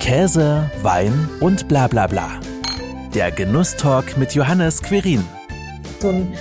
Käse, Wein und bla bla bla. Der Genusstalk mit Johannes Querin. So ein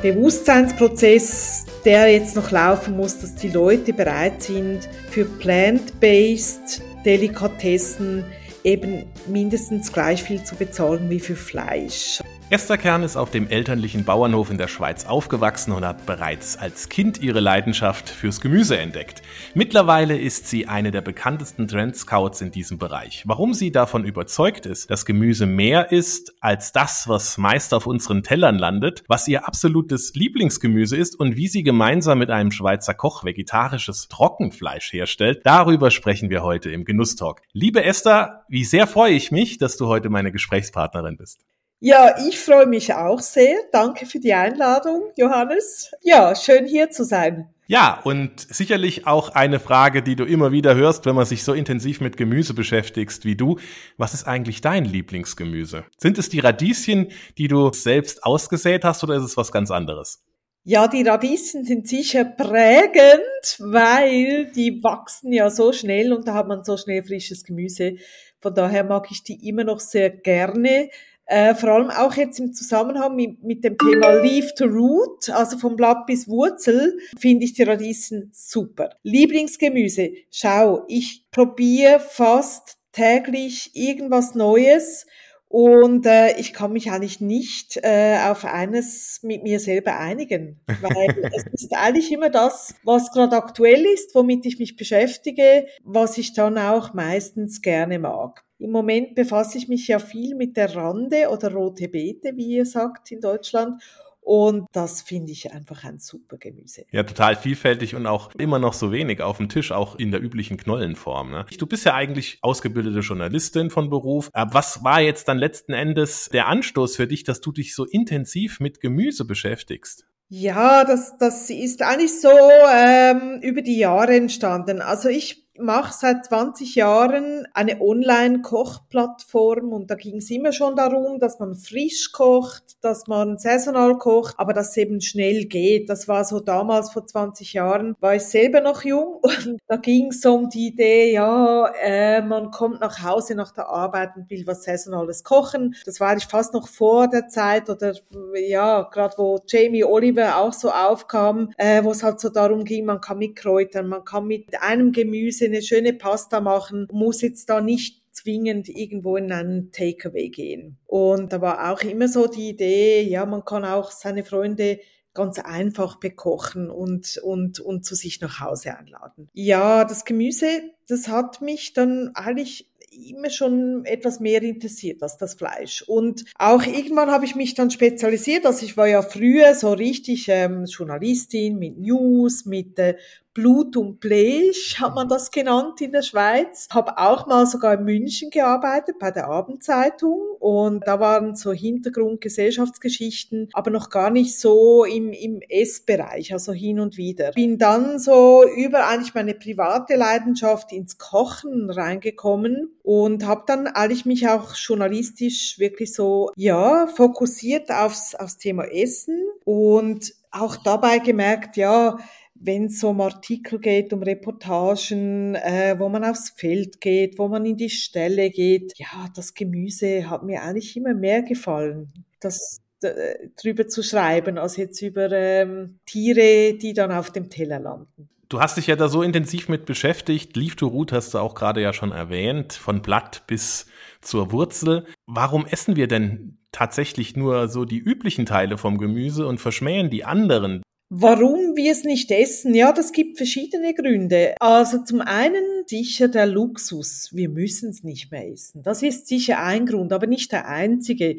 Bewusstseinsprozess, der jetzt noch laufen muss, dass die Leute bereit sind, für plant-based Delikatessen eben mindestens gleich viel zu bezahlen wie für Fleisch. Esther Kern ist auf dem elterlichen Bauernhof in der Schweiz aufgewachsen und hat bereits als Kind ihre Leidenschaft fürs Gemüse entdeckt. Mittlerweile ist sie eine der bekanntesten Trendscouts in diesem Bereich. Warum sie davon überzeugt ist, dass Gemüse mehr ist als das, was meist auf unseren Tellern landet, was ihr absolutes Lieblingsgemüse ist und wie sie gemeinsam mit einem Schweizer Koch vegetarisches Trockenfleisch herstellt, darüber sprechen wir heute im Genusstalk. Liebe Esther, wie sehr freue ich mich, dass du heute meine Gesprächspartnerin bist. Ja, ich freue mich auch sehr. Danke für die Einladung, Johannes. Ja, schön hier zu sein. Ja, und sicherlich auch eine Frage, die du immer wieder hörst, wenn man sich so intensiv mit Gemüse beschäftigst wie du. Was ist eigentlich dein Lieblingsgemüse? Sind es die Radieschen, die du selbst ausgesät hast oder ist es was ganz anderes? Ja, die Radieschen sind sicher prägend, weil die wachsen ja so schnell und da hat man so schnell frisches Gemüse. Von daher mag ich die immer noch sehr gerne. Äh, vor allem auch jetzt im Zusammenhang mit, mit dem Thema Leaf to Root, also vom Blatt bis Wurzel, finde ich die Radieschen super. Lieblingsgemüse. Schau, ich probiere fast täglich irgendwas Neues und äh, ich kann mich eigentlich nicht äh, auf eines mit mir selber einigen, weil es ist eigentlich immer das, was gerade aktuell ist, womit ich mich beschäftige, was ich dann auch meistens gerne mag. Im Moment befasse ich mich ja viel mit der Rande oder rote Beete, wie ihr sagt in Deutschland. Und das finde ich einfach ein super Gemüse. Ja, total vielfältig und auch immer noch so wenig auf dem Tisch, auch in der üblichen Knollenform. Ne? Du bist ja eigentlich ausgebildete Journalistin von Beruf. Aber was war jetzt dann letzten Endes der Anstoß für dich, dass du dich so intensiv mit Gemüse beschäftigst? Ja, das, das ist eigentlich so ähm, über die Jahre entstanden. Also ich mache seit 20 Jahren eine Online-Kochplattform und da ging es immer schon darum, dass man frisch kocht, dass man saisonal kocht, aber dass es eben schnell geht. Das war so damals vor 20 Jahren, war ich selber noch jung und da ging es um die Idee, ja, äh, man kommt nach Hause nach der Arbeit und will was saisonales kochen. Das war ich fast noch vor der Zeit oder ja, gerade wo Jamie Oliver auch so aufkam, äh, wo es halt so darum ging, man kann mit Kräutern, man kann mit einem Gemüse eine schöne Pasta machen, muss jetzt da nicht zwingend irgendwo in einen Takeaway gehen. Und da war auch immer so die Idee, ja, man kann auch seine Freunde ganz einfach bekochen und, und, und zu sich nach Hause einladen. Ja, das Gemüse, das hat mich dann eigentlich immer schon etwas mehr interessiert als das Fleisch. Und auch irgendwann habe ich mich dann spezialisiert. Also ich war ja früher so richtig ähm, Journalistin mit News, mit äh, Blut und Blech hat man das genannt in der Schweiz. Habe auch mal sogar in München gearbeitet bei der Abendzeitung und da waren so Hintergrund Gesellschaftsgeschichten, aber noch gar nicht so im, im Essbereich, also hin und wieder. Bin dann so über eigentlich meine private Leidenschaft ins Kochen reingekommen und habe dann eigentlich mich auch journalistisch wirklich so ja fokussiert aufs aufs Thema Essen und auch dabei gemerkt, ja, wenn es um Artikel geht, um Reportagen, äh, wo man aufs Feld geht, wo man in die Stelle geht, ja, das Gemüse hat mir eigentlich immer mehr gefallen. Das äh, drüber zu schreiben, als jetzt über ähm, Tiere, die dann auf dem Teller landen. Du hast dich ja da so intensiv mit beschäftigt. Leaf to Root hast du auch gerade ja schon erwähnt, von Blatt bis zur Wurzel. Warum essen wir denn tatsächlich nur so die üblichen Teile vom Gemüse und verschmähen die anderen? Warum wir es nicht essen? Ja, das gibt verschiedene Gründe. Also zum einen sicher der Luxus. Wir müssen es nicht mehr essen. Das ist sicher ein Grund, aber nicht der einzige.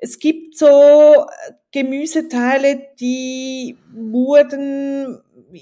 Es gibt so Gemüseteile, die wurden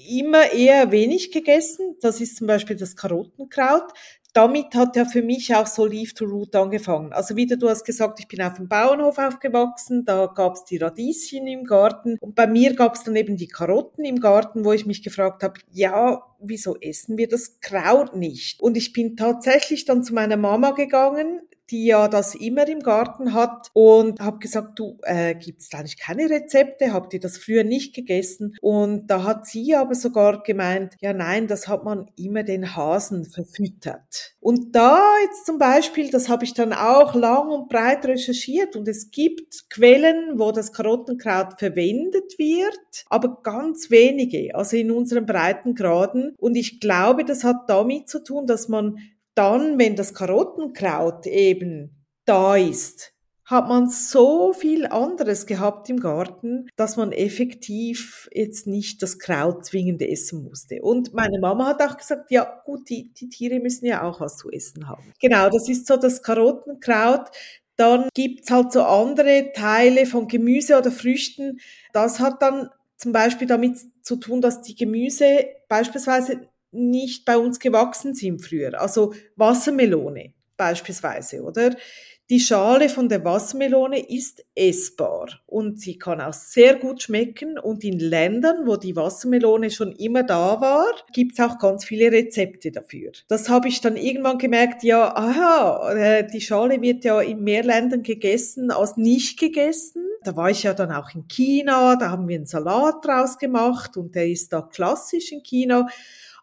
immer eher wenig gegessen. Das ist zum Beispiel das Karottenkraut damit hat ja für mich auch so Leaf to Root angefangen. Also wieder, du hast gesagt, ich bin auf dem Bauernhof aufgewachsen, da gab's die Radieschen im Garten und bei mir gab's dann eben die Karotten im Garten, wo ich mich gefragt habe, ja, wieso essen wir das Kraut nicht? Und ich bin tatsächlich dann zu meiner Mama gegangen, die ja das immer im Garten hat und habe gesagt, du, äh, gibt es eigentlich keine Rezepte? Habt ihr das früher nicht gegessen? Und da hat sie aber sogar gemeint, ja nein, das hat man immer den Hasen verfüttert. Und da jetzt zum Beispiel, das habe ich dann auch lang und breit recherchiert und es gibt Quellen, wo das Karottenkraut verwendet wird, aber ganz wenige, also in unseren Breitengraden. Und ich glaube, das hat damit zu tun, dass man dann, wenn das Karottenkraut eben da ist, hat man so viel anderes gehabt im Garten, dass man effektiv jetzt nicht das Kraut zwingend essen musste. Und meine Mama hat auch gesagt, ja gut, die, die Tiere müssen ja auch was zu essen haben. Genau, das ist so das Karottenkraut. Dann gibt's halt so andere Teile von Gemüse oder Früchten. Das hat dann zum Beispiel damit zu tun, dass die Gemüse beispielsweise nicht bei uns gewachsen sind früher. Also Wassermelone beispielsweise, oder? Die Schale von der Wassermelone ist essbar und sie kann auch sehr gut schmecken. Und in Ländern, wo die Wassermelone schon immer da war, gibt's auch ganz viele Rezepte dafür. Das habe ich dann irgendwann gemerkt, ja, aha, äh, die Schale wird ja in mehr Ländern gegessen als nicht gegessen. Da war ich ja dann auch in China, da haben wir einen Salat draus gemacht und der ist da klassisch in China.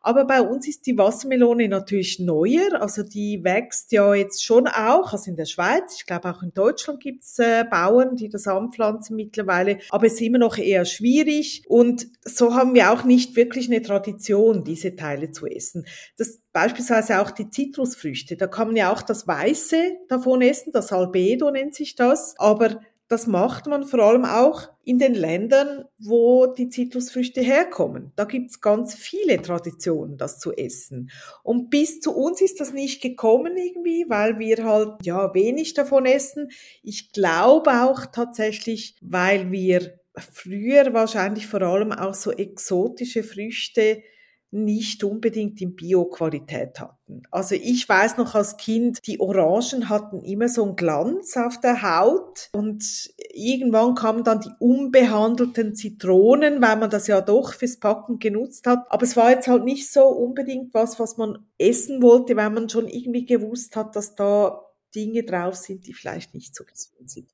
Aber bei uns ist die Wassermelone natürlich neuer. Also die wächst ja jetzt schon auch, also in der Schweiz. Ich glaube auch in Deutschland gibt's äh, Bauern, die das anpflanzen mittlerweile. Aber es ist immer noch eher schwierig. Und so haben wir auch nicht wirklich eine Tradition, diese Teile zu essen. Das beispielsweise auch die Zitrusfrüchte. Da kann man ja auch das Weiße davon essen, das Albedo nennt sich das. Aber das macht man vor allem auch in den Ländern, wo die Zitrusfrüchte herkommen. Da gibt's ganz viele Traditionen, das zu essen. Und bis zu uns ist das nicht gekommen irgendwie, weil wir halt ja wenig davon essen. Ich glaube auch tatsächlich, weil wir früher wahrscheinlich vor allem auch so exotische Früchte nicht unbedingt in Bio-Qualität hatten. Also ich weiß noch als Kind, die Orangen hatten immer so einen Glanz auf der Haut und irgendwann kamen dann die unbehandelten Zitronen, weil man das ja doch fürs Packen genutzt hat. Aber es war jetzt halt nicht so unbedingt was, was man essen wollte, weil man schon irgendwie gewusst hat, dass da Dinge drauf sind, die vielleicht nicht so gesund sind.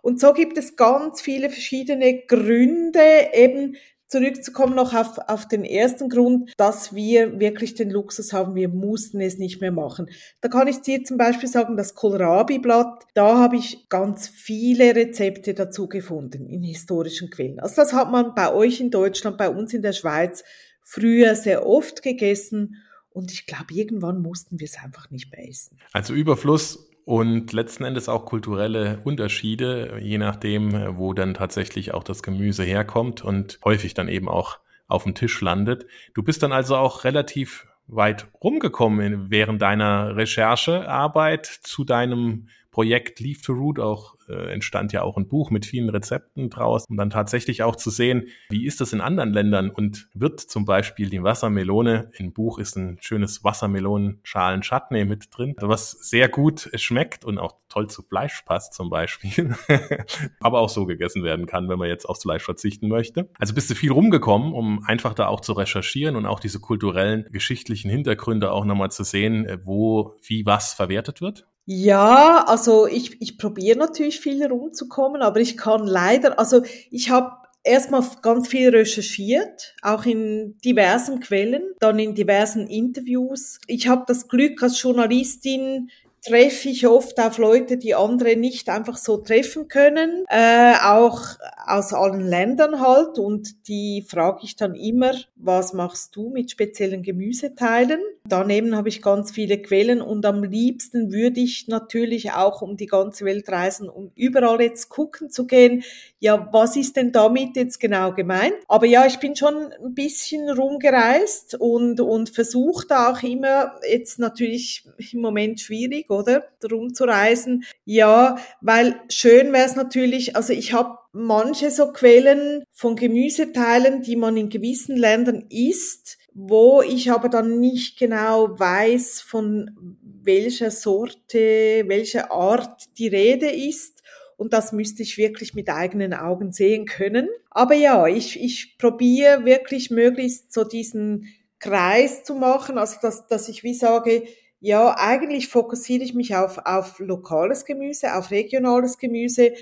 Und so gibt es ganz viele verschiedene Gründe, eben zurückzukommen noch auf, auf den ersten Grund, dass wir wirklich den Luxus haben, wir mussten es nicht mehr machen. Da kann ich dir zum Beispiel sagen, das Kohlrabi-Blatt, da habe ich ganz viele Rezepte dazu gefunden in historischen Quellen. Also das hat man bei euch in Deutschland, bei uns in der Schweiz früher sehr oft gegessen und ich glaube, irgendwann mussten wir es einfach nicht mehr essen. Also Überfluss und letzten Endes auch kulturelle Unterschiede, je nachdem, wo dann tatsächlich auch das Gemüse herkommt und häufig dann eben auch auf dem Tisch landet. Du bist dann also auch relativ weit rumgekommen während deiner Recherchearbeit zu deinem Projekt Leave to Root auch äh, entstand ja auch ein Buch mit vielen Rezepten draus, um dann tatsächlich auch zu sehen, wie ist das in anderen Ländern und wird zum Beispiel die Wassermelone, im Buch ist ein schönes Wassermelonenschalen-Chutney mit drin, was sehr gut schmeckt und auch toll zu Fleisch passt zum Beispiel, aber auch so gegessen werden kann, wenn man jetzt aufs Fleisch verzichten möchte. Also bist du viel rumgekommen, um einfach da auch zu recherchieren und auch diese kulturellen, geschichtlichen Hintergründe auch nochmal zu sehen, äh, wo, wie was verwertet wird? Ja, also ich, ich probiere natürlich viel rumzukommen, aber ich kann leider, also ich habe erstmal ganz viel recherchiert, auch in diversen Quellen, dann in diversen Interviews. Ich habe das Glück als Journalistin treffe ich oft auf Leute, die andere nicht einfach so treffen können, äh, auch aus allen Ländern halt. Und die frage ich dann immer, was machst du mit speziellen Gemüseteilen? Daneben habe ich ganz viele Quellen und am liebsten würde ich natürlich auch um die ganze Welt reisen, um überall jetzt gucken zu gehen, ja, was ist denn damit jetzt genau gemeint? Aber ja, ich bin schon ein bisschen rumgereist und, und versuche auch immer, jetzt natürlich im Moment schwierig, oder? Rumzureisen. Ja, weil schön wäre es natürlich, also ich habe manche so Quellen von Gemüseteilen, die man in gewissen Ländern isst, wo ich aber dann nicht genau weiß, von welcher Sorte, welcher Art die Rede ist. Und das müsste ich wirklich mit eigenen Augen sehen können. Aber ja, ich, ich probiere wirklich möglichst so diesen Kreis zu machen, also dass, dass ich wie sage, ja, eigentlich fokussiere ich mich auf, auf lokales Gemüse, auf regionales Gemüse,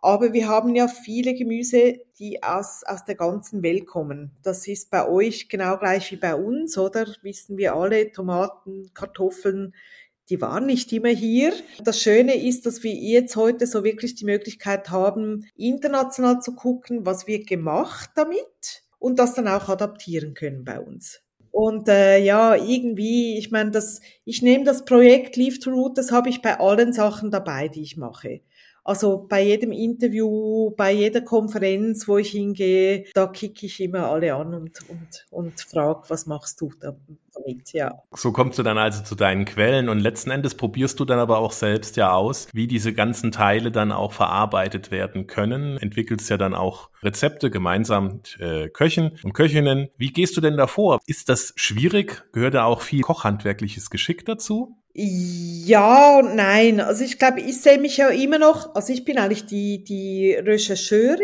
aber wir haben ja viele Gemüse, die aus, aus der ganzen Welt kommen. Das ist bei euch genau gleich wie bei uns, oder? Wissen wir alle, Tomaten, Kartoffeln, die waren nicht immer hier. Das Schöne ist, dass wir jetzt heute so wirklich die Möglichkeit haben, international zu gucken, was wird gemacht damit und das dann auch adaptieren können bei uns. Und äh, ja, irgendwie, ich meine, das, ich nehme das Projekt Leave to Root, das habe ich bei allen Sachen dabei, die ich mache. Also bei jedem Interview, bei jeder Konferenz, wo ich hingehe, da kicke ich immer alle an und, und, und frage, was machst du damit, ja. So kommst du dann also zu deinen Quellen und letzten Endes probierst du dann aber auch selbst ja aus, wie diese ganzen Teile dann auch verarbeitet werden können. Entwickelst ja dann auch Rezepte gemeinsam mit äh, Köchen und Köchinnen. Wie gehst du denn davor? Ist das schwierig? Gehört da auch viel kochhandwerkliches Geschick dazu? Ja und nein. Also ich glaube, ich sehe mich ja immer noch, also ich bin eigentlich die, die Rechercheurin,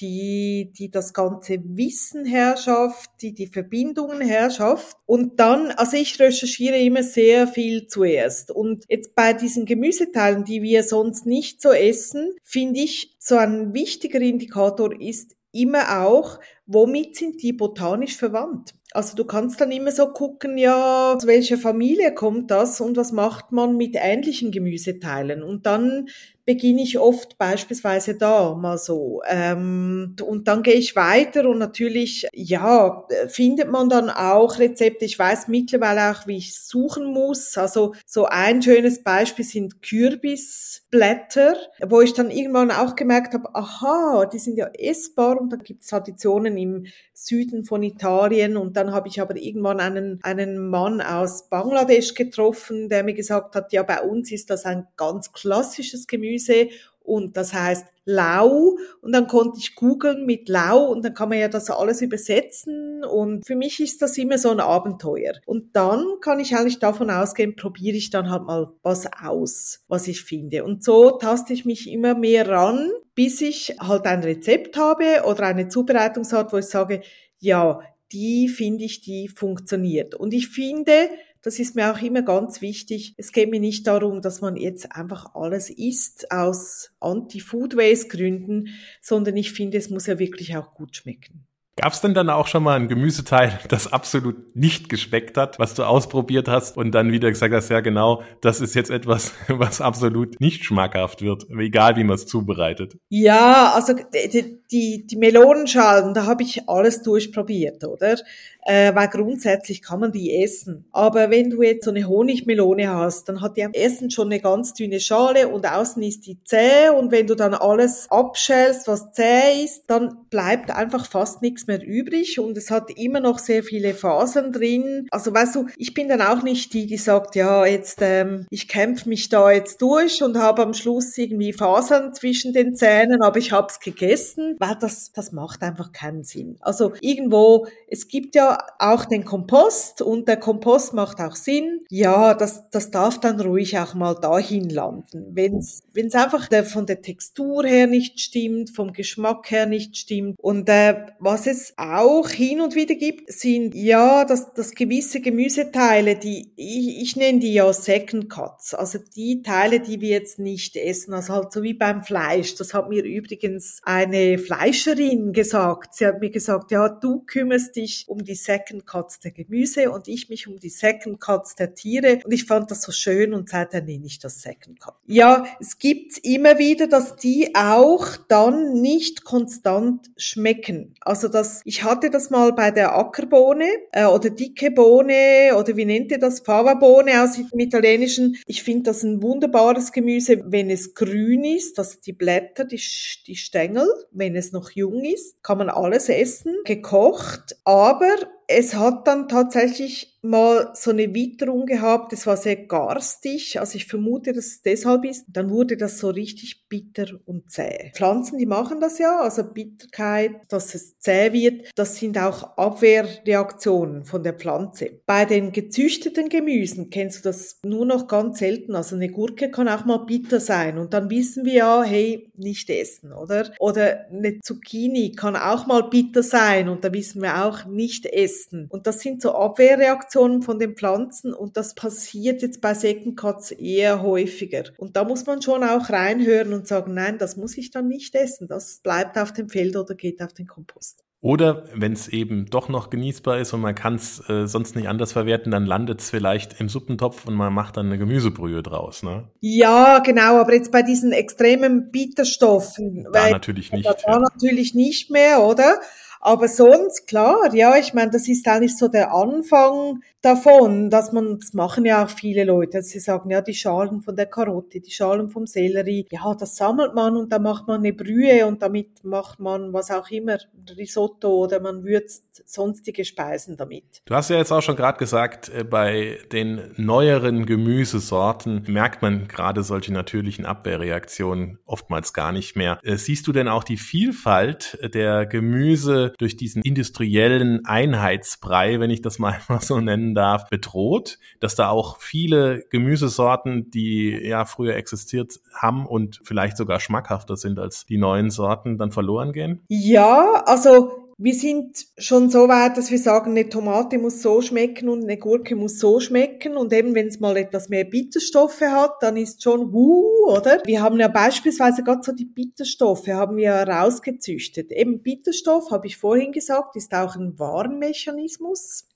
die, die das ganze Wissen herrschaft, die die Verbindungen herrschaft. Und dann, also ich recherchiere immer sehr viel zuerst. Und jetzt bei diesen Gemüseteilen, die wir sonst nicht so essen, finde ich, so ein wichtiger Indikator ist immer auch, womit sind die botanisch verwandt? Also du kannst dann immer so gucken, ja, aus welcher Familie kommt das und was macht man mit ähnlichen Gemüseteilen? Und dann beginne ich oft beispielsweise da mal so. Ähm, und dann gehe ich weiter und natürlich, ja, findet man dann auch Rezepte. Ich weiß mittlerweile auch, wie ich suchen muss. Also so ein schönes Beispiel sind Kürbisblätter, wo ich dann irgendwann auch gemerkt habe, aha, die sind ja essbar und da gibt es Traditionen im Süden von Italien. Und dann habe ich aber irgendwann einen, einen Mann aus Bangladesch getroffen, der mir gesagt hat, ja, bei uns ist das ein ganz klassisches Gemüse und das heißt Lau und dann konnte ich googeln mit Lau und dann kann man ja das alles übersetzen und für mich ist das immer so ein Abenteuer. Und dann kann ich eigentlich davon ausgehen, probiere ich dann halt mal was aus, was ich finde. Und so taste ich mich immer mehr ran, bis ich halt ein Rezept habe oder eine Zubereitungsart, wo ich sage, ja, die finde ich, die funktioniert. Und ich finde, das ist mir auch immer ganz wichtig. Es geht mir nicht darum, dass man jetzt einfach alles isst aus Anti-Food-Waste-Gründen, sondern ich finde, es muss ja wirklich auch gut schmecken. Gab es denn dann auch schon mal ein Gemüseteil, das absolut nicht geschmeckt hat, was du ausprobiert hast und dann wieder gesagt hast, ja genau, das ist jetzt etwas, was absolut nicht schmackhaft wird, egal wie man es zubereitet? Ja, also die, die, die Melonenschalen, da habe ich alles durchprobiert, oder? Äh, weil grundsätzlich kann man die essen. Aber wenn du jetzt so eine Honigmelone hast, dann hat die am Essen schon eine ganz dünne Schale und außen ist die zäh und wenn du dann alles abschälst, was zäh ist, dann bleibt einfach fast nichts mehr übrig und es hat immer noch sehr viele Fasern drin. Also weißt du, ich bin dann auch nicht die, die sagt, ja, jetzt ähm, ich kämpfe mich da jetzt durch und habe am Schluss irgendwie Fasern zwischen den Zähnen, aber ich habe es gegessen, weil das, das macht einfach keinen Sinn. Also irgendwo, es gibt ja auch den Kompost und der Kompost macht auch Sinn. Ja, das, das darf dann ruhig auch mal dahin landen. Wenn es einfach der, von der Textur her nicht stimmt, vom Geschmack her nicht stimmt. Und äh, was es auch hin und wieder gibt, sind ja, dass, dass gewisse Gemüseteile, die ich, ich nenne die ja Second Cuts, also die Teile, die wir jetzt nicht essen, also halt so wie beim Fleisch. Das hat mir übrigens eine Fleischerin gesagt. Sie hat mir gesagt, ja, du kümmerst dich um die Second Cuts der Gemüse und ich mich um die Second Cuts der Tiere. Und ich fand das so schön und seitdem nenne ich das Second Cut. Ja, es gibt immer wieder, dass die auch dann nicht konstant schmecken. Also das, ich hatte das mal bei der Ackerbohne äh, oder dicke Bohne oder wie nennt ihr das? Fava-Bohne aus dem Italienischen. Ich finde das ein wunderbares Gemüse, wenn es grün ist, also die Blätter, die, die Stängel, wenn es noch jung ist, kann man alles essen, gekocht, aber es hat dann tatsächlich mal so eine Witterung gehabt, es war sehr garstig, also ich vermute, dass es deshalb ist. Dann wurde das so richtig bitter und zäh. Pflanzen, die machen das ja, also Bitterkeit, dass es zäh wird, das sind auch Abwehrreaktionen von der Pflanze. Bei den gezüchteten Gemüsen kennst du das nur noch ganz selten, also eine Gurke kann auch mal bitter sein und dann wissen wir ja, hey, nicht essen, oder? Oder eine Zucchini kann auch mal bitter sein und da wissen wir auch nicht essen. Und das sind so Abwehrreaktionen Überreaktionen von den Pflanzen und das passiert jetzt bei Cuts eher häufiger. Und da muss man schon auch reinhören und sagen, nein, das muss ich dann nicht essen, das bleibt auf dem Feld oder geht auf den Kompost. Oder wenn es eben doch noch genießbar ist und man kann es äh, sonst nicht anders verwerten, dann landet es vielleicht im Suppentopf und man macht dann eine Gemüsebrühe draus, ne? Ja, genau, aber jetzt bei diesen extremen Bitterstoffen. Da natürlich nicht. Da ja. natürlich nicht mehr, oder? Aber sonst, klar, ja, ich meine, das ist eigentlich so der Anfang davon, dass man, das machen ja auch viele Leute, sie sagen, ja, die Schalen von der Karotte, die Schalen vom Sellerie, ja, das sammelt man und dann macht man eine Brühe und damit macht man was auch immer, Risotto oder man würzt sonstige Speisen damit. Du hast ja jetzt auch schon gerade gesagt, äh, bei den neueren Gemüsesorten merkt man gerade solche natürlichen Abwehrreaktionen oftmals gar nicht mehr. Äh, siehst du denn auch die Vielfalt der Gemüse durch diesen industriellen Einheitsbrei, wenn ich das mal so nennen darf, bedroht, dass da auch viele Gemüsesorten, die ja früher existiert haben und vielleicht sogar schmackhafter sind als die neuen Sorten, dann verloren gehen? Ja, also wir sind schon so weit, dass wir sagen, eine Tomate muss so schmecken und eine Gurke muss so schmecken. Und eben, wenn es mal etwas mehr Bitterstoffe hat, dann ist schon wuh, oder? Wir haben ja beispielsweise gerade so die Bitterstoffe haben wir rausgezüchtet. Eben Bitterstoff, habe ich vorhin gesagt, ist auch ein Warnmechanismus.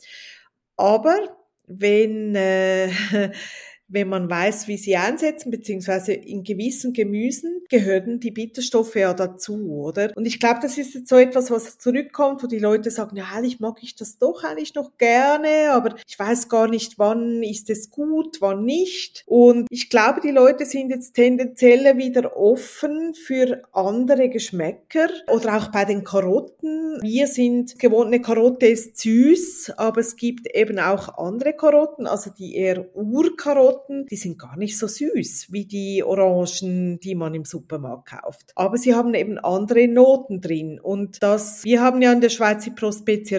Aber wenn äh, wenn man weiß, wie sie einsetzen, beziehungsweise in gewissen Gemüsen gehören die Bitterstoffe ja dazu, oder? Und ich glaube, das ist jetzt so etwas, was zurückkommt, wo die Leute sagen, ja, eigentlich mag ich das doch eigentlich noch gerne, aber ich weiß gar nicht, wann ist es gut, wann nicht. Und ich glaube, die Leute sind jetzt tendenziell wieder offen für andere Geschmäcker oder auch bei den Karotten. Wir sind gewohnt, eine Karotte ist süß, aber es gibt eben auch andere Karotten, also die eher Urkarotten, Karotten, die sind gar nicht so süß wie die Orangen, die man im Supermarkt kauft. Aber sie haben eben andere Noten drin. Und das, wir haben ja in der Schweiz die Prospecie.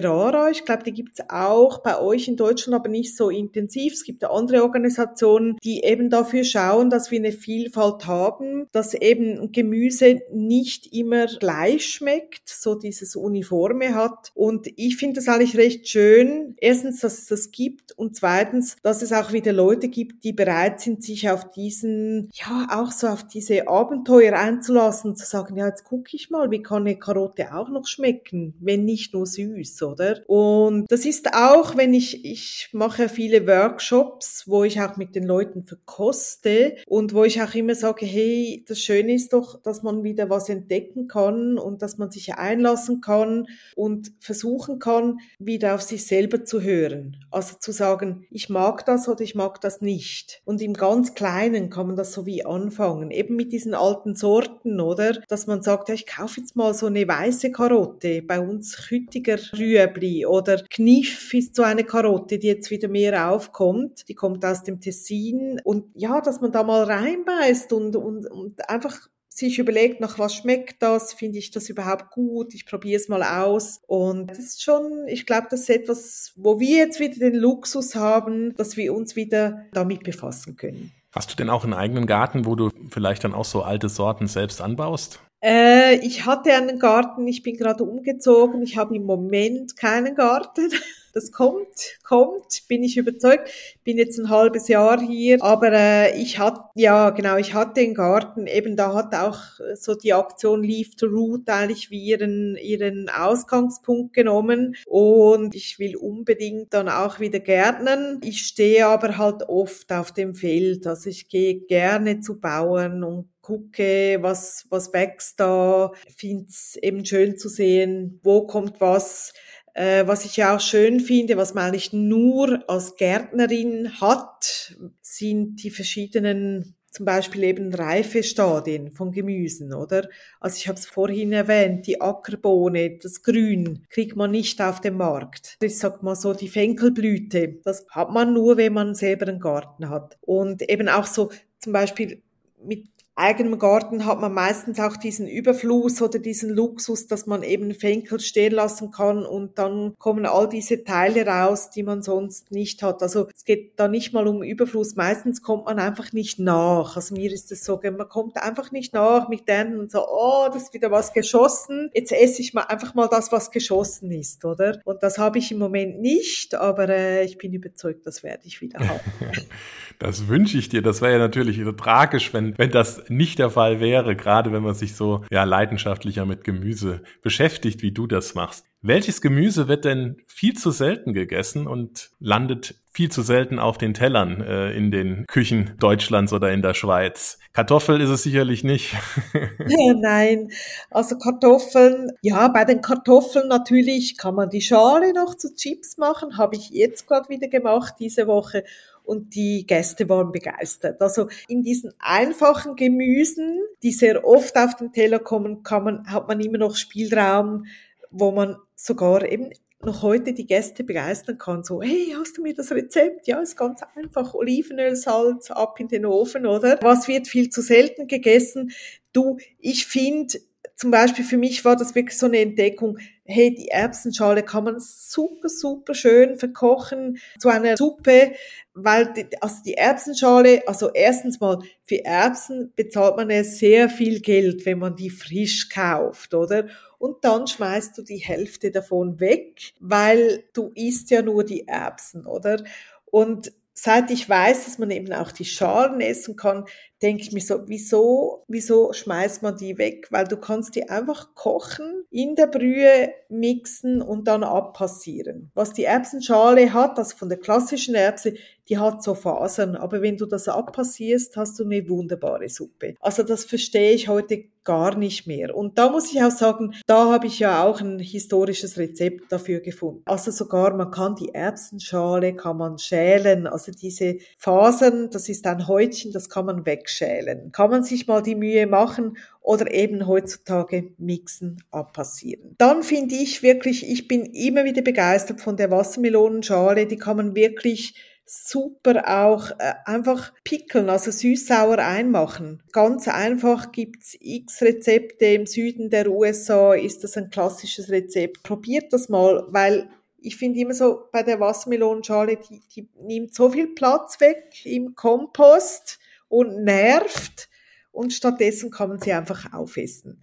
Ich glaube, die gibt's auch bei euch in Deutschland, aber nicht so intensiv. Es gibt andere Organisationen, die eben dafür schauen, dass wir eine Vielfalt haben, dass eben Gemüse nicht immer gleich schmeckt, so dieses Uniforme hat. Und ich finde das eigentlich recht schön. Erstens, dass es das gibt und zweitens, dass es auch wieder Leute gibt, die die bereit sind, sich auf diesen, ja, auch so auf diese Abenteuer einzulassen, zu sagen, ja, jetzt gucke ich mal, wie kann eine Karotte auch noch schmecken, wenn nicht nur süß, oder? Und das ist auch, wenn ich, ich mache viele Workshops, wo ich auch mit den Leuten verkoste und wo ich auch immer sage, hey, das Schöne ist doch, dass man wieder was entdecken kann und dass man sich einlassen kann und versuchen kann, wieder auf sich selber zu hören. Also zu sagen, ich mag das oder ich mag das nicht nicht. Und im ganz Kleinen kann man das so wie anfangen. Eben mit diesen alten Sorten, oder? Dass man sagt, ja, ich kaufe jetzt mal so eine weiße Karotte. Bei uns Chüttiger Rüebli oder Kniff ist so eine Karotte, die jetzt wieder mehr aufkommt. Die kommt aus dem Tessin. Und ja, dass man da mal reinbeißt und, und, und einfach sich überlegt, nach was schmeckt das, finde ich das überhaupt gut, ich probiere es mal aus. Und das ist schon, ich glaube, das ist etwas, wo wir jetzt wieder den Luxus haben, dass wir uns wieder damit befassen können. Hast du denn auch einen eigenen Garten, wo du vielleicht dann auch so alte Sorten selbst anbaust? Äh, ich hatte einen Garten, ich bin gerade umgezogen, ich habe im Moment keinen Garten. Das kommt, kommt, bin ich überzeugt. Bin jetzt ein halbes Jahr hier, aber äh, ich hatte, ja genau, ich hatte den Garten, eben da hat auch so die Aktion Leave to Root eigentlich wie ihren, ihren Ausgangspunkt genommen und ich will unbedingt dann auch wieder gärtnern. Ich stehe aber halt oft auf dem Feld, also ich gehe gerne zu Bauern und gucke, was, was wächst da, finde es eben schön zu sehen, wo kommt was, äh, was ich ja auch schön finde, was man eigentlich nur als Gärtnerin hat, sind die verschiedenen zum Beispiel eben Reifestadien von Gemüsen, oder? Also ich habe es vorhin erwähnt, die Ackerbohne, das Grün kriegt man nicht auf dem Markt. Ich sag mal so, die Fenkelblüte, das hat man nur, wenn man selber einen Garten hat. Und eben auch so zum Beispiel mit eigenem Garten hat man meistens auch diesen Überfluss oder diesen Luxus, dass man eben Fenkel stehen lassen kann und dann kommen all diese Teile raus, die man sonst nicht hat. Also es geht da nicht mal um Überfluss. Meistens kommt man einfach nicht nach. Also mir ist es so, man kommt einfach nicht nach mit denen und so, oh, das ist wieder was geschossen. Jetzt esse ich mal einfach mal das, was geschossen ist, oder? Und das habe ich im Moment nicht, aber äh, ich bin überzeugt, das werde ich wieder haben. das wünsche ich dir. Das wäre ja natürlich tragisch, wenn, wenn das nicht der Fall wäre, gerade wenn man sich so ja, leidenschaftlicher mit Gemüse beschäftigt, wie du das machst. Welches Gemüse wird denn viel zu selten gegessen und landet viel zu selten auf den Tellern äh, in den Küchen Deutschlands oder in der Schweiz? Kartoffel ist es sicherlich nicht. nein, also Kartoffeln, ja, bei den Kartoffeln natürlich kann man die Schale noch zu Chips machen, habe ich jetzt gerade wieder gemacht diese Woche und die Gäste waren begeistert. Also in diesen einfachen Gemüsen, die sehr oft auf den Teller kommen, kann man, hat man immer noch Spielraum, wo man sogar eben noch heute die Gäste begeistern kann. So, hey, hast du mir das Rezept? Ja, ist ganz einfach. Olivenöl, Salz, ab in den Ofen, oder? Was wird viel zu selten gegessen? Du, ich finde, zum Beispiel für mich war das wirklich so eine Entdeckung. Hey, die Erbsenschale kann man super, super schön verkochen zu einer Suppe, weil die, also die Erbsenschale, also erstens mal für Erbsen bezahlt man ja sehr viel Geld, wenn man die frisch kauft, oder? Und dann schmeißt du die Hälfte davon weg, weil du isst ja nur die Erbsen, oder? Und seit ich weiß, dass man eben auch die Schalen essen kann, denke ich mir so, wieso, wieso schmeißt man die weg? Weil du kannst die einfach kochen, in der Brühe mixen und dann abpassieren. Was die Erbsenschale hat, das von der klassischen Erbse, die hat so Fasern, aber wenn du das abpassierst, hast du eine wunderbare Suppe. Also das verstehe ich heute gar nicht mehr. Und da muss ich auch sagen, da habe ich ja auch ein historisches Rezept dafür gefunden. Also sogar man kann die Erbsenschale kann man schälen, also diese Fasern, das ist ein Häutchen, das kann man wegschälen. Kann man sich mal die Mühe machen oder eben heutzutage mixen, abpassieren. Dann finde ich wirklich, ich bin immer wieder begeistert von der Wassermelonenschale, die kann man wirklich super auch äh, einfach pickeln, also süß-sauer einmachen. Ganz einfach gibt's x Rezepte im Süden der USA, ist das ein klassisches Rezept. Probiert das mal, weil ich finde immer so bei der Wassermelonenschale, die, die nimmt so viel Platz weg im Kompost und nervt und stattdessen kann man sie einfach aufessen.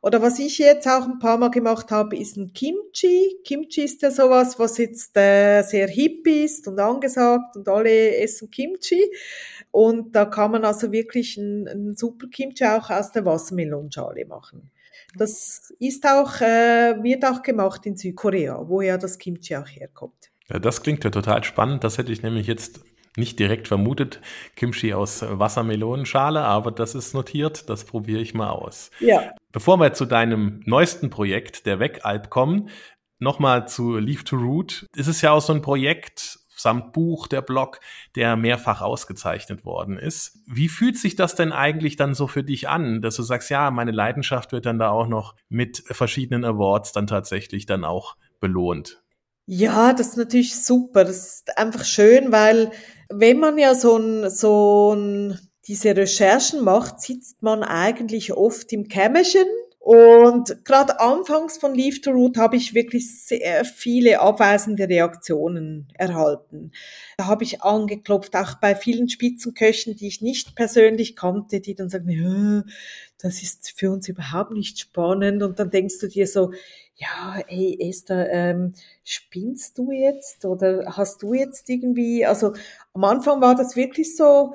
Oder was ich jetzt auch ein paar Mal gemacht habe, ist ein Kimchi. Kimchi ist ja sowas, was jetzt äh, sehr hip ist und angesagt und alle essen Kimchi. Und da kann man also wirklich ein, super Kimchi auch aus der Wassermelonschale machen. Das ist auch, äh, wird auch gemacht in Südkorea, wo ja das Kimchi auch herkommt. Ja, das klingt ja total spannend. Das hätte ich nämlich jetzt nicht direkt vermutet, Kimchi aus Wassermelonenschale, aber das ist notiert, das probiere ich mal aus. Ja. Bevor wir zu deinem neuesten Projekt, der Wegalp, kommen, nochmal zu Leave to Root. Es ist ja auch so ein Projekt samt Buch, der Blog, der mehrfach ausgezeichnet worden ist. Wie fühlt sich das denn eigentlich dann so für dich an, dass du sagst, ja, meine Leidenschaft wird dann da auch noch mit verschiedenen Awards dann tatsächlich dann auch belohnt? Ja, das ist natürlich super. Das ist einfach schön, weil wenn man ja so ein, so ein, diese Recherchen macht, sitzt man eigentlich oft im Kämmerchen und gerade anfangs von Leave to Root habe ich wirklich sehr viele abweisende Reaktionen erhalten. Da habe ich angeklopft, auch bei vielen Spitzenköchen, die ich nicht persönlich kannte, die dann sagen, das ist für uns überhaupt nicht spannend. Und dann denkst du dir so, ja, hey Esther, ähm, spinnst du jetzt? Oder hast du jetzt irgendwie, also am Anfang war das wirklich so,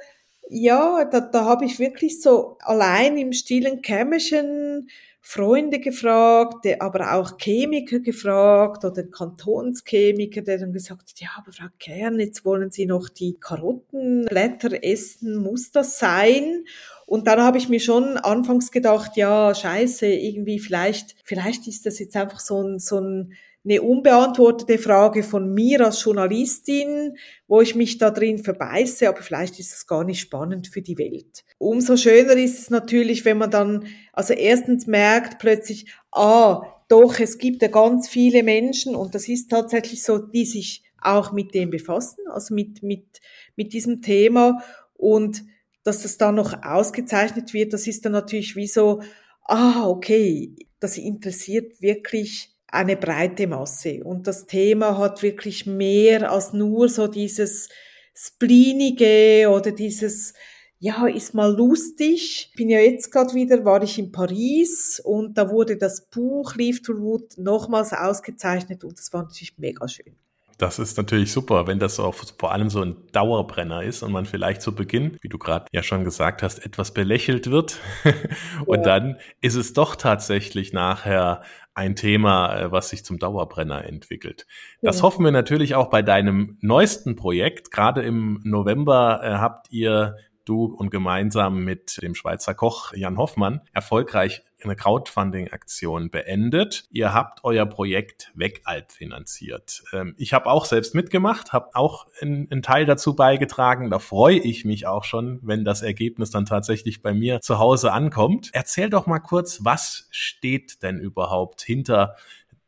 ja, da, da habe ich wirklich so allein im stillen Kämmerchen Freunde gefragt, aber auch Chemiker gefragt oder Kantonschemiker, der dann gesagt hat, ja, aber Frau Kern, jetzt wollen Sie noch die Karottenblätter essen, muss das sein? Und dann habe ich mir schon anfangs gedacht, ja, scheiße, irgendwie vielleicht, vielleicht ist das jetzt einfach so ein, so ein eine unbeantwortete Frage von mir als Journalistin, wo ich mich da drin verbeiße, aber vielleicht ist es gar nicht spannend für die Welt. Umso schöner ist es natürlich, wenn man dann, also erstens merkt plötzlich, ah, doch, es gibt ja ganz viele Menschen und das ist tatsächlich so, die sich auch mit dem befassen, also mit, mit, mit diesem Thema und dass das dann noch ausgezeichnet wird, das ist dann natürlich wie so, ah, okay, das interessiert wirklich eine breite Masse. Und das Thema hat wirklich mehr als nur so dieses Spleenige oder dieses, ja, ist mal lustig. Bin ja jetzt gerade wieder, war ich in Paris und da wurde das Buch Leave to Root nochmals ausgezeichnet und das war natürlich mega schön. Das ist natürlich super, wenn das auch vor allem so ein Dauerbrenner ist und man vielleicht zu Beginn, wie du gerade ja schon gesagt hast, etwas belächelt wird. und ja. dann ist es doch tatsächlich nachher ein Thema, äh, was sich zum Dauerbrenner entwickelt. Das ja. hoffen wir natürlich auch bei deinem neuesten Projekt. Gerade im November äh, habt ihr du und gemeinsam mit dem Schweizer Koch Jan Hoffmann erfolgreich eine Crowdfunding-Aktion beendet. Ihr habt euer Projekt Wegalp finanziert. Ähm, ich habe auch selbst mitgemacht, habe auch einen Teil dazu beigetragen. Da freue ich mich auch schon, wenn das Ergebnis dann tatsächlich bei mir zu Hause ankommt. Erzähl doch mal kurz, was steht denn überhaupt hinter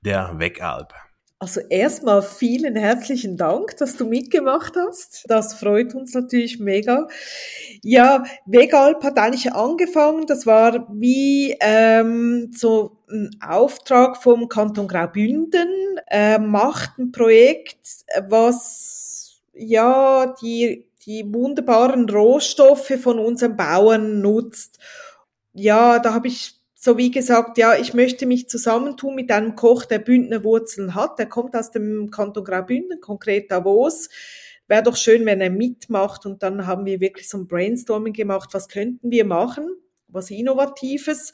der Wegalp? Also erstmal vielen herzlichen Dank, dass du mitgemacht hast. Das freut uns natürlich mega. Ja, Wegalp hat eigentlich angefangen. Das war wie ähm, so ein Auftrag vom Kanton Graubünden. Äh, macht ein Projekt, was ja die die wunderbaren Rohstoffe von unseren Bauern nutzt. Ja, da habe ich so wie gesagt, ja, ich möchte mich zusammentun mit einem Koch, der Bündner Wurzeln hat. Der kommt aus dem Kanton Graubünden, konkret Davos. Wäre doch schön, wenn er mitmacht. Und dann haben wir wirklich so ein Brainstorming gemacht. Was könnten wir machen? Was Innovatives.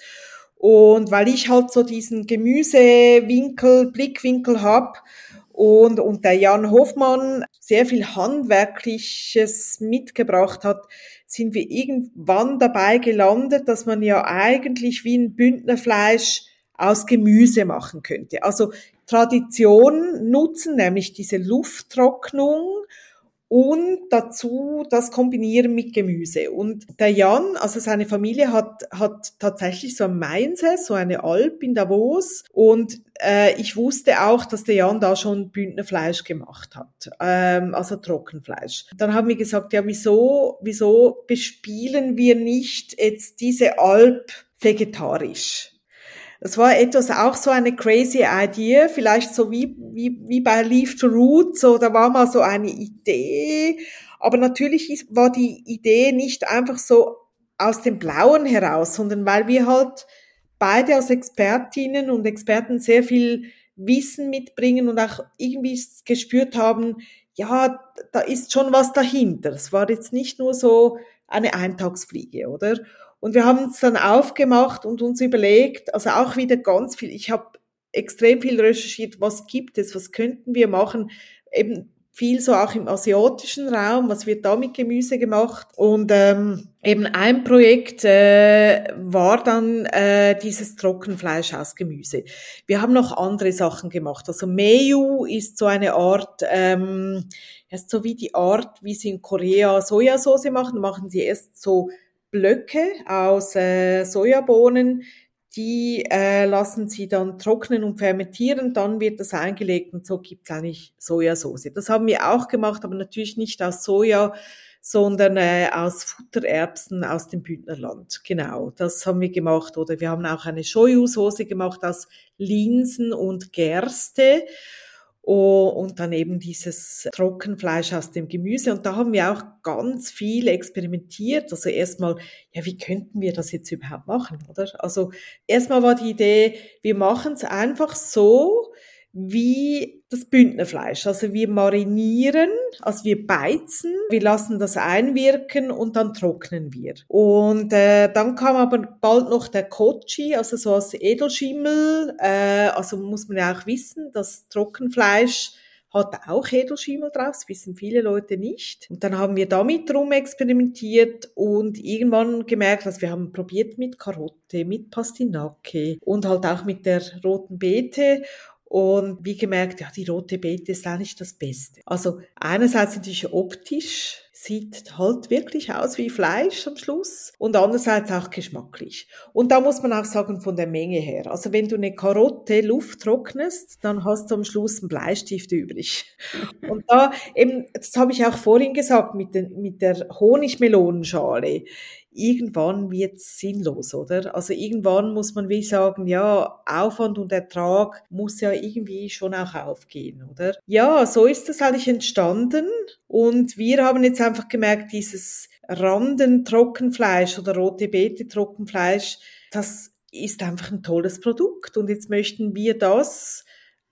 Und weil ich halt so diesen Gemüsewinkel, Blickwinkel hab und, und der Jan Hofmann sehr viel Handwerkliches mitgebracht hat, sind wir irgendwann dabei gelandet, dass man ja eigentlich wie ein Bündnerfleisch aus Gemüse machen könnte. Also Tradition nutzen, nämlich diese Lufttrocknung und dazu das kombinieren mit Gemüse. Und der Jan, also seine Familie hat, hat tatsächlich so ein Mainzer, so eine Alp in Davos. Und äh, ich wusste auch, dass der Jan da schon Bündnerfleisch gemacht hat, ähm, also Trockenfleisch. Dann haben wir gesagt, ja, wieso, wieso bespielen wir nicht jetzt diese Alp vegetarisch? Das war etwas auch so eine crazy Idee, vielleicht so wie, wie, wie bei Leave to Roots, so, da war mal so eine Idee. Aber natürlich war die Idee nicht einfach so aus dem Blauen heraus, sondern weil wir halt beide als Expertinnen und Experten sehr viel Wissen mitbringen und auch irgendwie gespürt haben, ja, da ist schon was dahinter. Es war jetzt nicht nur so eine Eintagsfliege, oder? Und wir haben es dann aufgemacht und uns überlegt, also auch wieder ganz viel, ich habe extrem viel recherchiert, was gibt es, was könnten wir machen, eben viel so auch im asiatischen Raum, was wird da mit Gemüse gemacht. Und ähm, eben ein Projekt äh, war dann äh, dieses Trockenfleisch aus Gemüse. Wir haben noch andere Sachen gemacht. Also Meyu ist so eine Art, ähm, ist so wie die Art, wie sie in Korea Sojasauce machen, machen sie erst so Blöcke aus äh, Sojabohnen, die äh, lassen sie dann trocknen und fermentieren, dann wird das eingelegt und so gibt's eigentlich Sojasauce. Das haben wir auch gemacht, aber natürlich nicht aus Soja, sondern äh, aus Futtererbsen aus dem Bündnerland. Genau, das haben wir gemacht. Oder wir haben auch eine Shoyu-Soße gemacht aus Linsen und Gerste. Oh, und dann eben dieses Trockenfleisch aus dem Gemüse. Und da haben wir auch ganz viel experimentiert. Also erstmal, ja, wie könnten wir das jetzt überhaupt machen, oder? Also erstmal war die Idee, wir machen es einfach so, wie das Bündnerfleisch. Also wir marinieren, also wir beizen, wir lassen das einwirken und dann trocknen wir. Und äh, dann kam aber bald noch der Kochi, also so als Edelschimmel. Äh, also muss man ja auch wissen, das Trockenfleisch hat auch Edelschimmel drauf, das wissen viele Leute nicht. Und dann haben wir damit rum experimentiert und irgendwann gemerkt, dass wir haben probiert mit Karotte, mit Pastinake und halt auch mit der roten Beete und wie gemerkt, ja, die rote Beete ist eigentlich das Beste. Also einerseits natürlich optisch sieht halt wirklich aus wie Fleisch am Schluss und andererseits auch geschmacklich. Und da muss man auch sagen von der Menge her. Also wenn du eine Karotte Luft trocknest, dann hast du am Schluss einen Bleistift übrig. Und da eben, das habe ich auch vorhin gesagt mit, den, mit der Honigmelonenschale irgendwann wird es sinnlos, oder? Also irgendwann muss man wie sagen, ja, Aufwand und Ertrag muss ja irgendwie schon auch aufgehen, oder? Ja, so ist das eigentlich entstanden und wir haben jetzt einfach gemerkt, dieses Randen Trockenfleisch oder rote Beete Trockenfleisch, das ist einfach ein tolles Produkt und jetzt möchten wir das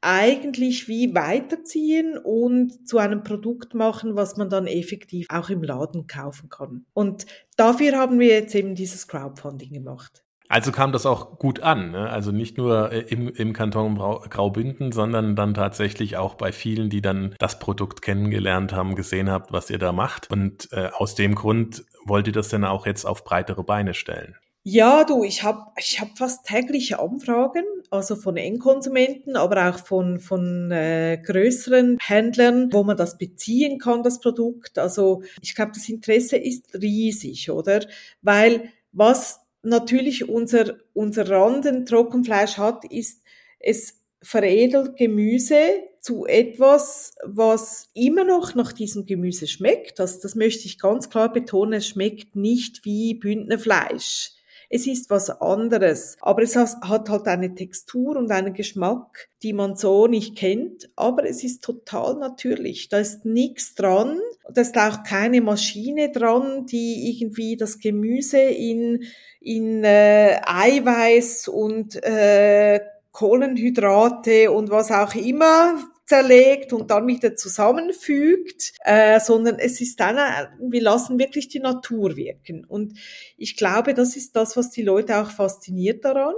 eigentlich wie weiterziehen und zu einem Produkt machen, was man dann effektiv auch im Laden kaufen kann. Und dafür haben wir jetzt eben dieses Crowdfunding gemacht. Also kam das auch gut an, ne? also nicht nur äh, im, im Kanton Graubünden, sondern dann tatsächlich auch bei vielen, die dann das Produkt kennengelernt haben, gesehen habt, was ihr da macht. Und äh, aus dem Grund wollt ihr das dann auch jetzt auf breitere Beine stellen. Ja, du, ich habe ich hab fast tägliche Anfragen, also von Endkonsumenten, aber auch von, von äh, größeren Händlern, wo man das beziehen kann, das Produkt. Also ich glaube, das Interesse ist riesig, oder? Weil was natürlich unser, unser Randen Trockenfleisch hat, ist, es veredelt Gemüse zu etwas, was immer noch nach diesem Gemüse schmeckt. Also das möchte ich ganz klar betonen, es schmeckt nicht wie Bündnerfleisch. Es ist was anderes, aber es hat halt eine Textur und einen Geschmack, die man so nicht kennt, aber es ist total natürlich. Da ist nichts dran, da ist auch keine Maschine dran, die irgendwie das Gemüse in, in äh, Eiweiß und äh, Kohlenhydrate und was auch immer zerlegt und dann wieder zusammenfügt, äh, sondern es ist dann, wir lassen wirklich die Natur wirken. Und ich glaube, das ist das, was die Leute auch fasziniert daran.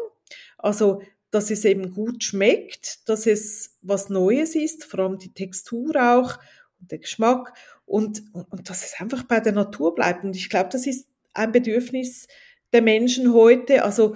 Also, dass es eben gut schmeckt, dass es was Neues ist, vor allem die Textur auch und der Geschmack und, und, und dass es einfach bei der Natur bleibt. Und ich glaube, das ist ein Bedürfnis der Menschen heute. Also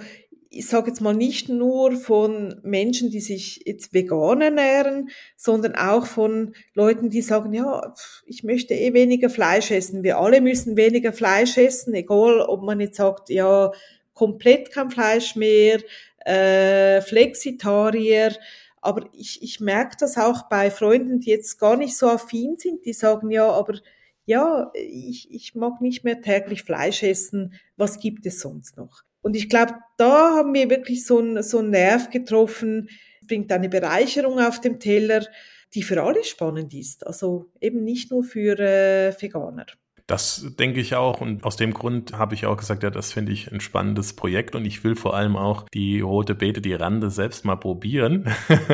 ich sage jetzt mal nicht nur von Menschen, die sich jetzt vegan ernähren, sondern auch von Leuten, die sagen, ja, ich möchte eh weniger Fleisch essen. Wir alle müssen weniger Fleisch essen, egal ob man jetzt sagt, ja, komplett kein Fleisch mehr, äh, Flexitarier. Aber ich, ich merke das auch bei Freunden, die jetzt gar nicht so affin sind, die sagen, ja, aber ja, ich, ich mag nicht mehr täglich Fleisch essen. Was gibt es sonst noch? Und ich glaube, da haben wir wirklich so einen so einen Nerv getroffen, bringt eine Bereicherung auf dem Teller, die für alle spannend ist. Also eben nicht nur für äh, Veganer. Das denke ich auch. Und aus dem Grund habe ich auch gesagt, ja, das finde ich ein spannendes Projekt. Und ich will vor allem auch die rote Beete, die Rande selbst mal probieren,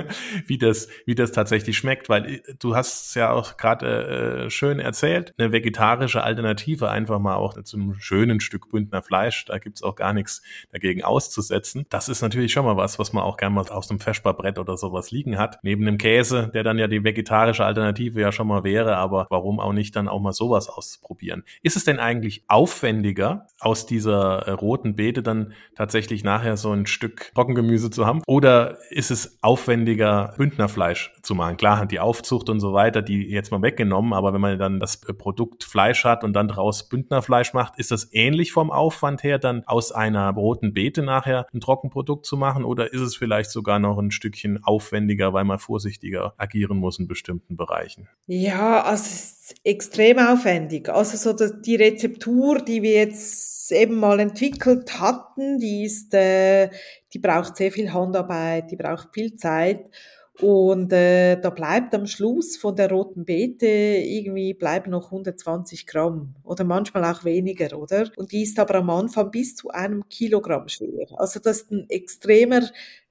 wie das, wie das tatsächlich schmeckt, weil äh, du hast es ja auch gerade äh, schön erzählt, eine vegetarische Alternative einfach mal auch zu einem schönen Stück Bündner Fleisch, da gibt's auch gar nichts dagegen auszusetzen. Das ist natürlich schon mal was, was man auch gerne mal aus einem Feschbarbrett oder sowas liegen hat, neben dem Käse, der dann ja die vegetarische Alternative ja schon mal wäre, aber warum auch nicht dann auch mal sowas auszuprobieren? Ausprobieren. Ist es denn eigentlich aufwendiger, aus dieser äh, roten Beete dann tatsächlich nachher so ein Stück Trockengemüse zu haben? Oder ist es aufwendiger, Bündnerfleisch zu machen? Klar hat die Aufzucht und so weiter, die jetzt mal weggenommen, aber wenn man dann das äh, Produkt Fleisch hat und dann daraus Bündnerfleisch macht, ist das ähnlich vom Aufwand her, dann aus einer roten Beete nachher ein Trockenprodukt zu machen? Oder ist es vielleicht sogar noch ein Stückchen aufwendiger, weil man vorsichtiger agieren muss in bestimmten Bereichen? Ja, also es ist extrem aufwendig. Also so die Rezeptur, die wir jetzt eben mal entwickelt hatten, die ist, äh, die braucht sehr viel Handarbeit, die braucht viel Zeit. Und äh, da bleibt am Schluss von der roten Beete irgendwie bleiben noch 120 Gramm oder manchmal auch weniger, oder? Und die ist aber am Anfang bis zu einem Kilogramm schwer. Also das ist ein extremer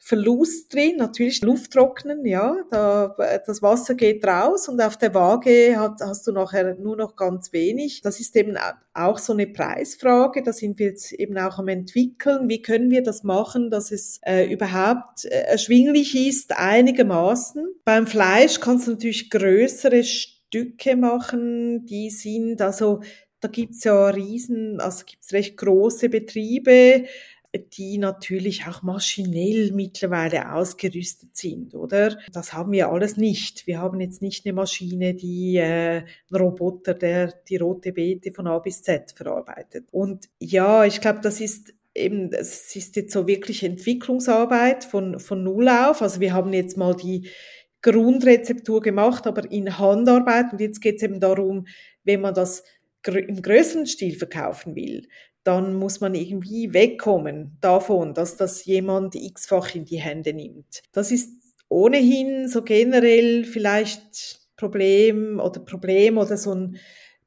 Verlust drin, natürlich Luft trocknen, ja, da, das Wasser geht raus und auf der Waage hat, hast du nachher nur noch ganz wenig. Das ist eben auch so eine Preisfrage, da sind wir jetzt eben auch am entwickeln. Wie können wir das machen, dass es äh, überhaupt äh, erschwinglich ist, einigermaßen. Beim Fleisch kannst du natürlich größere Stücke machen, die sind also da gibt's ja riesen, also gibt's recht große Betriebe, die natürlich auch maschinell mittlerweile ausgerüstet sind, oder? Das haben wir alles nicht. Wir haben jetzt nicht eine Maschine, die äh, ein Roboter, der die rote Beete von A bis Z verarbeitet. Und ja, ich glaube, das ist eben, es ist jetzt so wirklich Entwicklungsarbeit von, von Null auf. Also wir haben jetzt mal die Grundrezeptur gemacht, aber in Handarbeit. Und jetzt geht es eben darum, wenn man das im größeren Stil verkaufen will, dann muss man irgendwie wegkommen davon, dass das jemand x-fach in die Hände nimmt. Das ist ohnehin so generell vielleicht Problem oder Problem oder so ein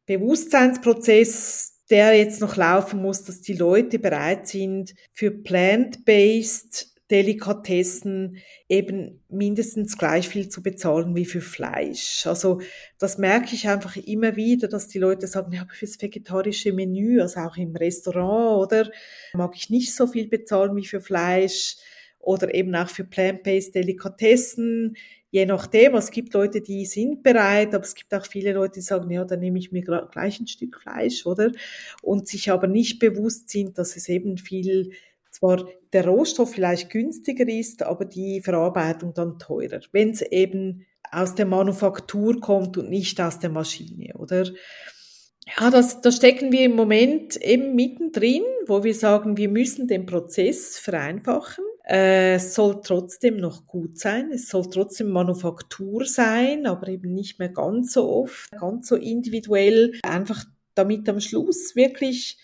Bewusstseinsprozess, der jetzt noch laufen muss, dass die Leute bereit sind, für plant-based Delikatessen eben mindestens gleich viel zu bezahlen wie für Fleisch. Also das merke ich einfach immer wieder, dass die Leute sagen, ja, fürs vegetarische Menü, also auch im Restaurant, oder mag ich nicht so viel bezahlen wie für Fleisch oder eben auch für plant-based Delikatessen. Je nachdem, es gibt Leute, die sind bereit, aber es gibt auch viele Leute, die sagen, ja, dann nehme ich mir gleich ein Stück Fleisch, oder? Und sich aber nicht bewusst sind, dass es eben viel zwar der Rohstoff vielleicht günstiger ist, aber die Verarbeitung dann teurer, wenn es eben aus der Manufaktur kommt und nicht aus der Maschine, oder? Ja, das, da stecken wir im Moment eben mittendrin, wo wir sagen, wir müssen den Prozess vereinfachen. Äh, es soll trotzdem noch gut sein, es soll trotzdem Manufaktur sein, aber eben nicht mehr ganz so oft, ganz so individuell, einfach damit am Schluss wirklich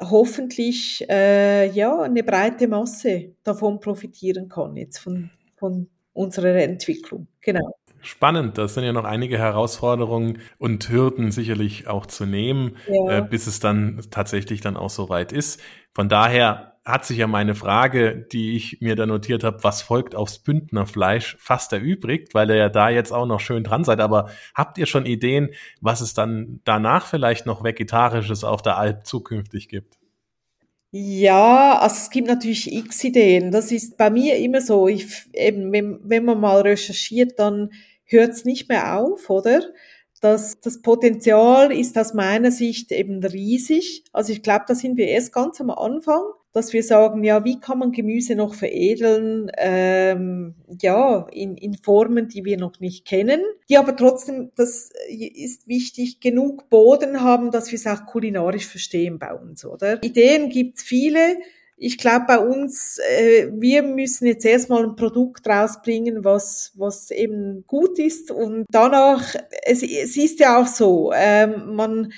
hoffentlich äh, ja eine breite Masse davon profitieren kann jetzt von, von unserer Entwicklung. Genau. Spannend, das sind ja noch einige Herausforderungen und Hürden sicherlich auch zu nehmen, ja. äh, bis es dann tatsächlich dann auch soweit ist. Von daher hat sich ja meine Frage, die ich mir da notiert habe, was folgt aufs Bündnerfleisch, fast erübrigt, weil ihr ja da jetzt auch noch schön dran seid. Aber habt ihr schon Ideen, was es dann danach vielleicht noch Vegetarisches auf der Alp zukünftig gibt? Ja, also es gibt natürlich x Ideen. Das ist bei mir immer so. Ich, eben, wenn, wenn man mal recherchiert, dann hört es nicht mehr auf, oder? Das, das Potenzial ist aus meiner Sicht eben riesig. Also ich glaube, da sind wir erst ganz am Anfang dass wir sagen, ja, wie kann man Gemüse noch veredeln, ähm, ja, in, in Formen, die wir noch nicht kennen, die aber trotzdem, das ist wichtig, genug Boden haben, dass wir es auch kulinarisch verstehen bei uns, oder? Ideen gibt's viele. Ich glaube, bei uns, äh, wir müssen jetzt erstmal ein Produkt rausbringen, was, was eben gut ist. Und danach, es, es ist ja auch so, ähm, man,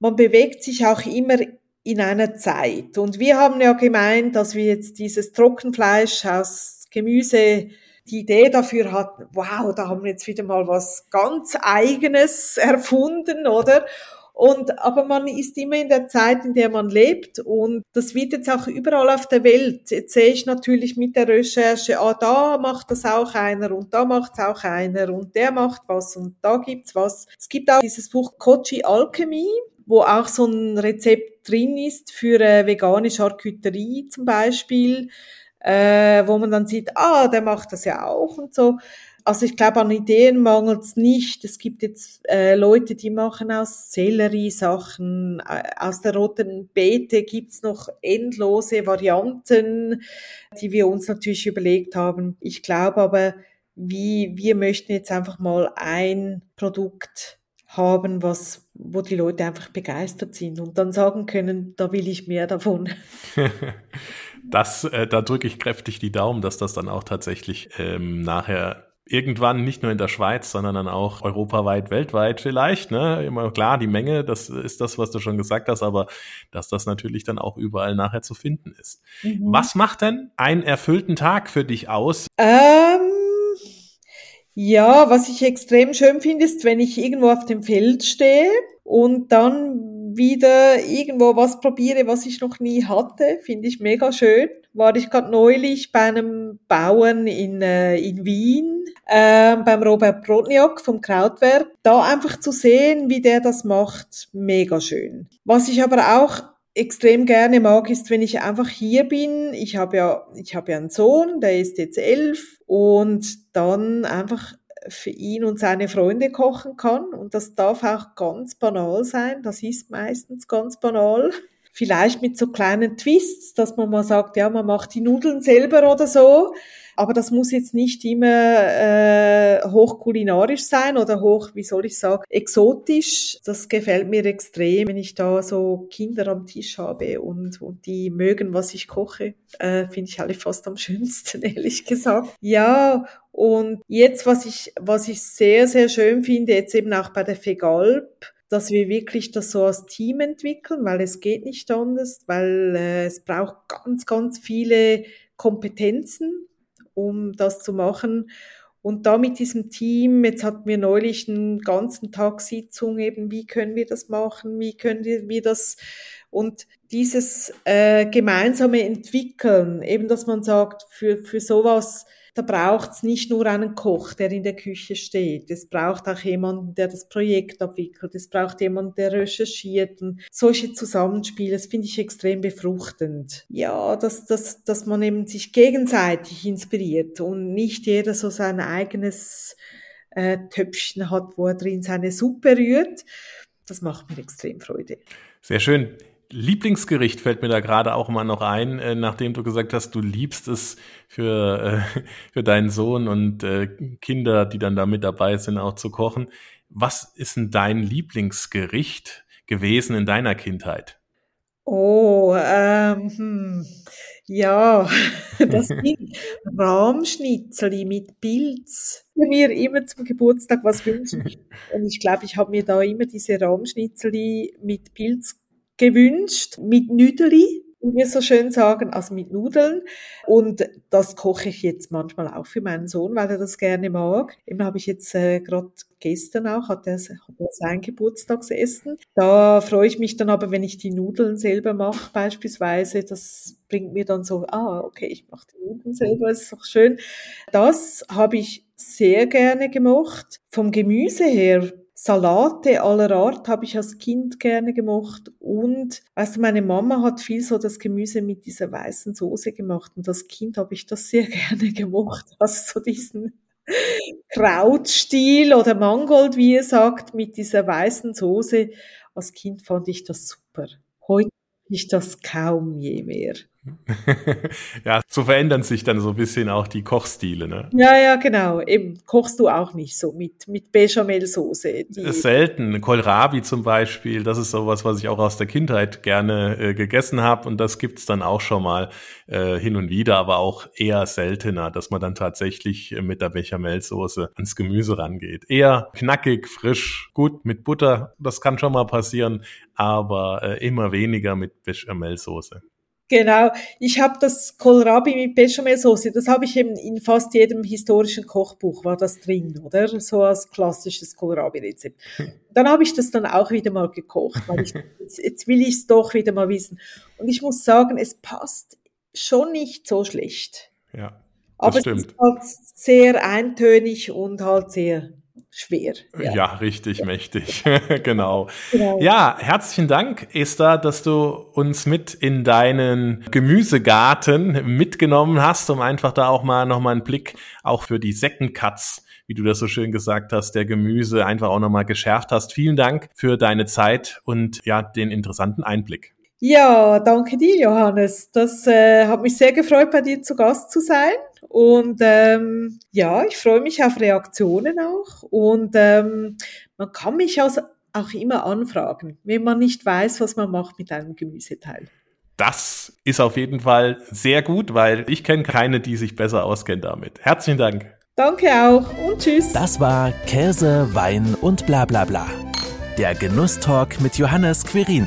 man bewegt sich auch immer in einer Zeit. Und wir haben ja gemeint, dass wir jetzt dieses Trockenfleisch aus Gemüse die Idee dafür hatten, wow, da haben wir jetzt wieder mal was ganz eigenes erfunden, oder? Und, aber man ist immer in der Zeit, in der man lebt und das wird jetzt auch überall auf der Welt. Jetzt sehe ich natürlich mit der Recherche, ah, da macht das auch einer und da macht es auch einer und der macht was und da gibt's was. Es gibt auch dieses Buch Kochi Alchemy, wo auch so ein Rezept drin ist für äh, vegane Charcuterie zum Beispiel, äh, wo man dann sieht, ah, der macht das ja auch und so. Also ich glaube, an Ideen mangelt es nicht. Es gibt jetzt äh, Leute, die machen aus Sellerie Sachen, äh, aus der roten Beete gibt's noch endlose Varianten, die wir uns natürlich überlegt haben. Ich glaube aber, wie wir möchten jetzt einfach mal ein Produkt haben, was, wo die Leute einfach begeistert sind und dann sagen können, da will ich mehr davon. das, äh, da drücke ich kräftig die Daumen, dass das dann auch tatsächlich ähm, nachher irgendwann nicht nur in der Schweiz, sondern dann auch europaweit, weltweit vielleicht. Ne? Immer klar, die Menge, das ist das, was du schon gesagt hast, aber dass das natürlich dann auch überall nachher zu finden ist. Mhm. Was macht denn einen erfüllten Tag für dich aus? Ähm ja, was ich extrem schön finde, ist, wenn ich irgendwo auf dem Feld stehe und dann wieder irgendwo was probiere, was ich noch nie hatte, finde ich mega schön. War ich gerade neulich bei einem Bauern in, äh, in Wien, äh, beim Robert Brodniak vom Krautwerk. Da einfach zu sehen, wie der das macht, mega schön. Was ich aber auch extrem gerne mag, ist, wenn ich einfach hier bin. Ich habe ja, ich habe ja einen Sohn, der ist jetzt elf und dann einfach für ihn und seine Freunde kochen kann. Und das darf auch ganz banal sein. Das ist meistens ganz banal. vielleicht mit so kleinen Twists, dass man mal sagt, ja, man macht die Nudeln selber oder so. Aber das muss jetzt nicht immer äh, hochkulinarisch sein oder hoch, wie soll ich sagen, exotisch. Das gefällt mir extrem, wenn ich da so Kinder am Tisch habe und, und die mögen, was ich koche. Äh, Finde ich alle fast am schönsten, ehrlich gesagt. Ja, und jetzt, was ich, was ich sehr, sehr schön finde, jetzt eben auch bei der Fegalp, dass wir wirklich das so als Team entwickeln, weil es geht nicht anders, weil äh, es braucht ganz, ganz viele Kompetenzen um das zu machen. Und da mit diesem Team, jetzt hatten wir neulich einen ganzen Tag Sitzung eben, wie können wir das machen, wie können wir das und dieses äh, gemeinsame Entwickeln, eben dass man sagt, für, für sowas da braucht es nicht nur einen Koch, der in der Küche steht. Es braucht auch jemanden, der das Projekt abwickelt. Es braucht jemanden, der recherchiert. Und solche Zusammenspiele, das finde ich extrem befruchtend. Ja, dass, dass, dass man eben sich gegenseitig inspiriert und nicht jeder so sein eigenes äh, Töpfchen hat, wo er drin seine Suppe rührt. Das macht mir extrem Freude. Sehr schön. Lieblingsgericht fällt mir da gerade auch mal noch ein, äh, nachdem du gesagt hast, du liebst es für, äh, für deinen Sohn und äh, Kinder, die dann da mit dabei sind, auch zu kochen. Was ist denn dein Lieblingsgericht gewesen in deiner Kindheit? Oh, ähm, hm, ja, das sind Rahmschnitzeli mit Pilz. Mir immer zum Geburtstag was wünschen. Und ich glaube, ich habe mir da immer diese Rahmschnitzeli mit Pilz gewünscht mit Nüdeli, wie wir so schön sagen, also mit Nudeln. Und das koche ich jetzt manchmal auch für meinen Sohn, weil er das gerne mag. Eben habe ich jetzt äh, gerade gestern auch, hat er, sein Geburtstagsessen. Da freue ich mich dann aber, wenn ich die Nudeln selber mache, beispielsweise. Das bringt mir dann so, ah, okay, ich mache die Nudeln selber, ist doch schön. Das habe ich sehr gerne gemacht. Vom Gemüse her Salate aller Art habe ich als Kind gerne gemacht und du, meine Mama hat viel so das Gemüse mit dieser weißen Soße gemacht und als Kind habe ich das sehr gerne gemacht, also so diesen Krautstil oder Mangold, wie ihr sagt, mit dieser weißen Soße. Als Kind fand ich das super. Heute ich das kaum je mehr. ja, so verändern sich dann so ein bisschen auch die Kochstile, ne? Ja, ja, genau. Eben kochst du auch nicht so mit, mit Bechamelsoße. Selten. Kohlrabi zum Beispiel, das ist sowas, was ich auch aus der Kindheit gerne äh, gegessen habe und das gibt's dann auch schon mal äh, hin und wieder, aber auch eher seltener, dass man dann tatsächlich äh, mit der Bechamelsoße ans Gemüse rangeht. Eher knackig, frisch, gut mit Butter, das kann schon mal passieren, aber äh, immer weniger mit Bechamelsoße. Genau, ich habe das Kohlrabi mit Bechamelsoße, das habe ich eben in fast jedem historischen Kochbuch war das drin, oder? So als klassisches Kohlrabi-Rezept. Dann habe ich das dann auch wieder mal gekocht, weil ich, jetzt, jetzt will ich es doch wieder mal wissen. Und ich muss sagen, es passt schon nicht so schlecht. Ja, das Aber stimmt. es ist halt sehr eintönig und halt sehr schwer. Ja, ja richtig ja. mächtig. genau. genau. Ja, herzlichen Dank, Esther, dass du uns mit in deinen Gemüsegarten mitgenommen hast, um einfach da auch mal nochmal einen Blick auch für die Second-Cuts wie du das so schön gesagt hast, der Gemüse einfach auch nochmal geschärft hast. Vielen Dank für deine Zeit und ja, den interessanten Einblick. Ja, danke dir, Johannes. Das äh, hat mich sehr gefreut, bei dir zu Gast zu sein. Und ähm, ja, ich freue mich auf Reaktionen auch. Und ähm, man kann mich also auch immer anfragen, wenn man nicht weiß, was man macht mit einem Gemüseteil. Das ist auf jeden Fall sehr gut, weil ich kenne keine, die sich besser auskennt damit. Herzlichen Dank. Danke auch und tschüss. Das war Käse, Wein und bla bla bla. Der Genusstalk mit Johannes Quirin.